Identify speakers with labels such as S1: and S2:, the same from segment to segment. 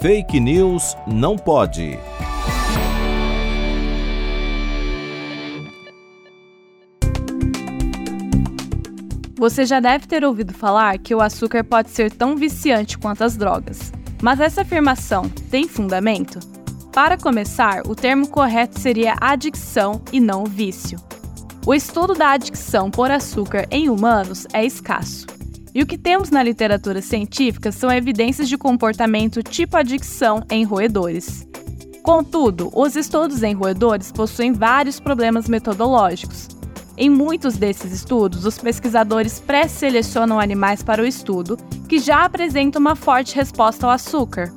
S1: Fake News não pode.
S2: Você já deve ter ouvido falar que o açúcar pode ser tão viciante quanto as drogas. Mas essa afirmação tem fundamento? Para começar, o termo correto seria adicção e não vício. O estudo da adicção por açúcar em humanos é escasso. E o que temos na literatura científica são evidências de comportamento tipo adicção em roedores. Contudo, os estudos em roedores possuem vários problemas metodológicos. Em muitos desses estudos, os pesquisadores pré-selecionam animais para o estudo que já apresentam uma forte resposta ao açúcar.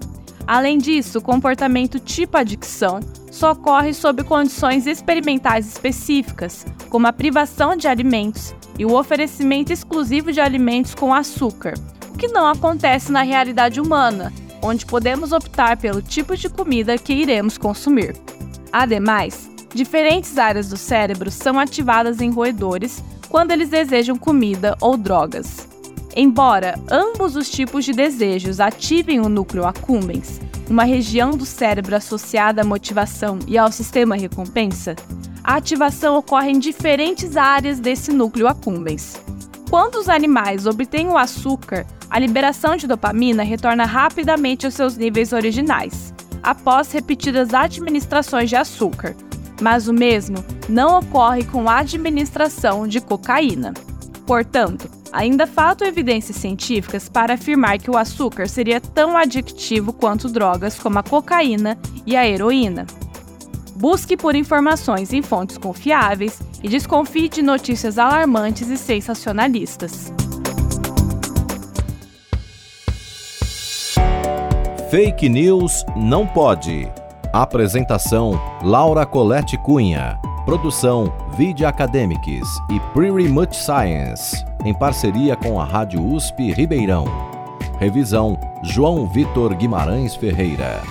S2: Além disso, o comportamento tipo adicção só ocorre sob condições experimentais específicas, como a privação de alimentos e o oferecimento exclusivo de alimentos com açúcar, o que não acontece na realidade humana, onde podemos optar pelo tipo de comida que iremos consumir. Ademais, diferentes áreas do cérebro são ativadas em roedores quando eles desejam comida ou drogas. Embora ambos os tipos de desejos ativem o núcleo accumbens, uma região do cérebro associada à motivação e ao sistema recompensa, a ativação ocorre em diferentes áreas desse núcleo accumbens. Quando os animais obtêm o açúcar, a liberação de dopamina retorna rapidamente aos seus níveis originais, após repetidas administrações de açúcar, mas o mesmo não ocorre com a administração de cocaína. Portanto, ainda faltam evidências científicas para afirmar que o açúcar seria tão adictivo quanto drogas como a cocaína e a heroína. Busque por informações em fontes confiáveis e desconfie de notícias alarmantes e sensacionalistas.
S1: Fake News não pode. Apresentação: Laura Colette Cunha. Produção: Video Academics e Pretty Much Science, em parceria com a Rádio USP Ribeirão. Revisão: João Vitor Guimarães Ferreira.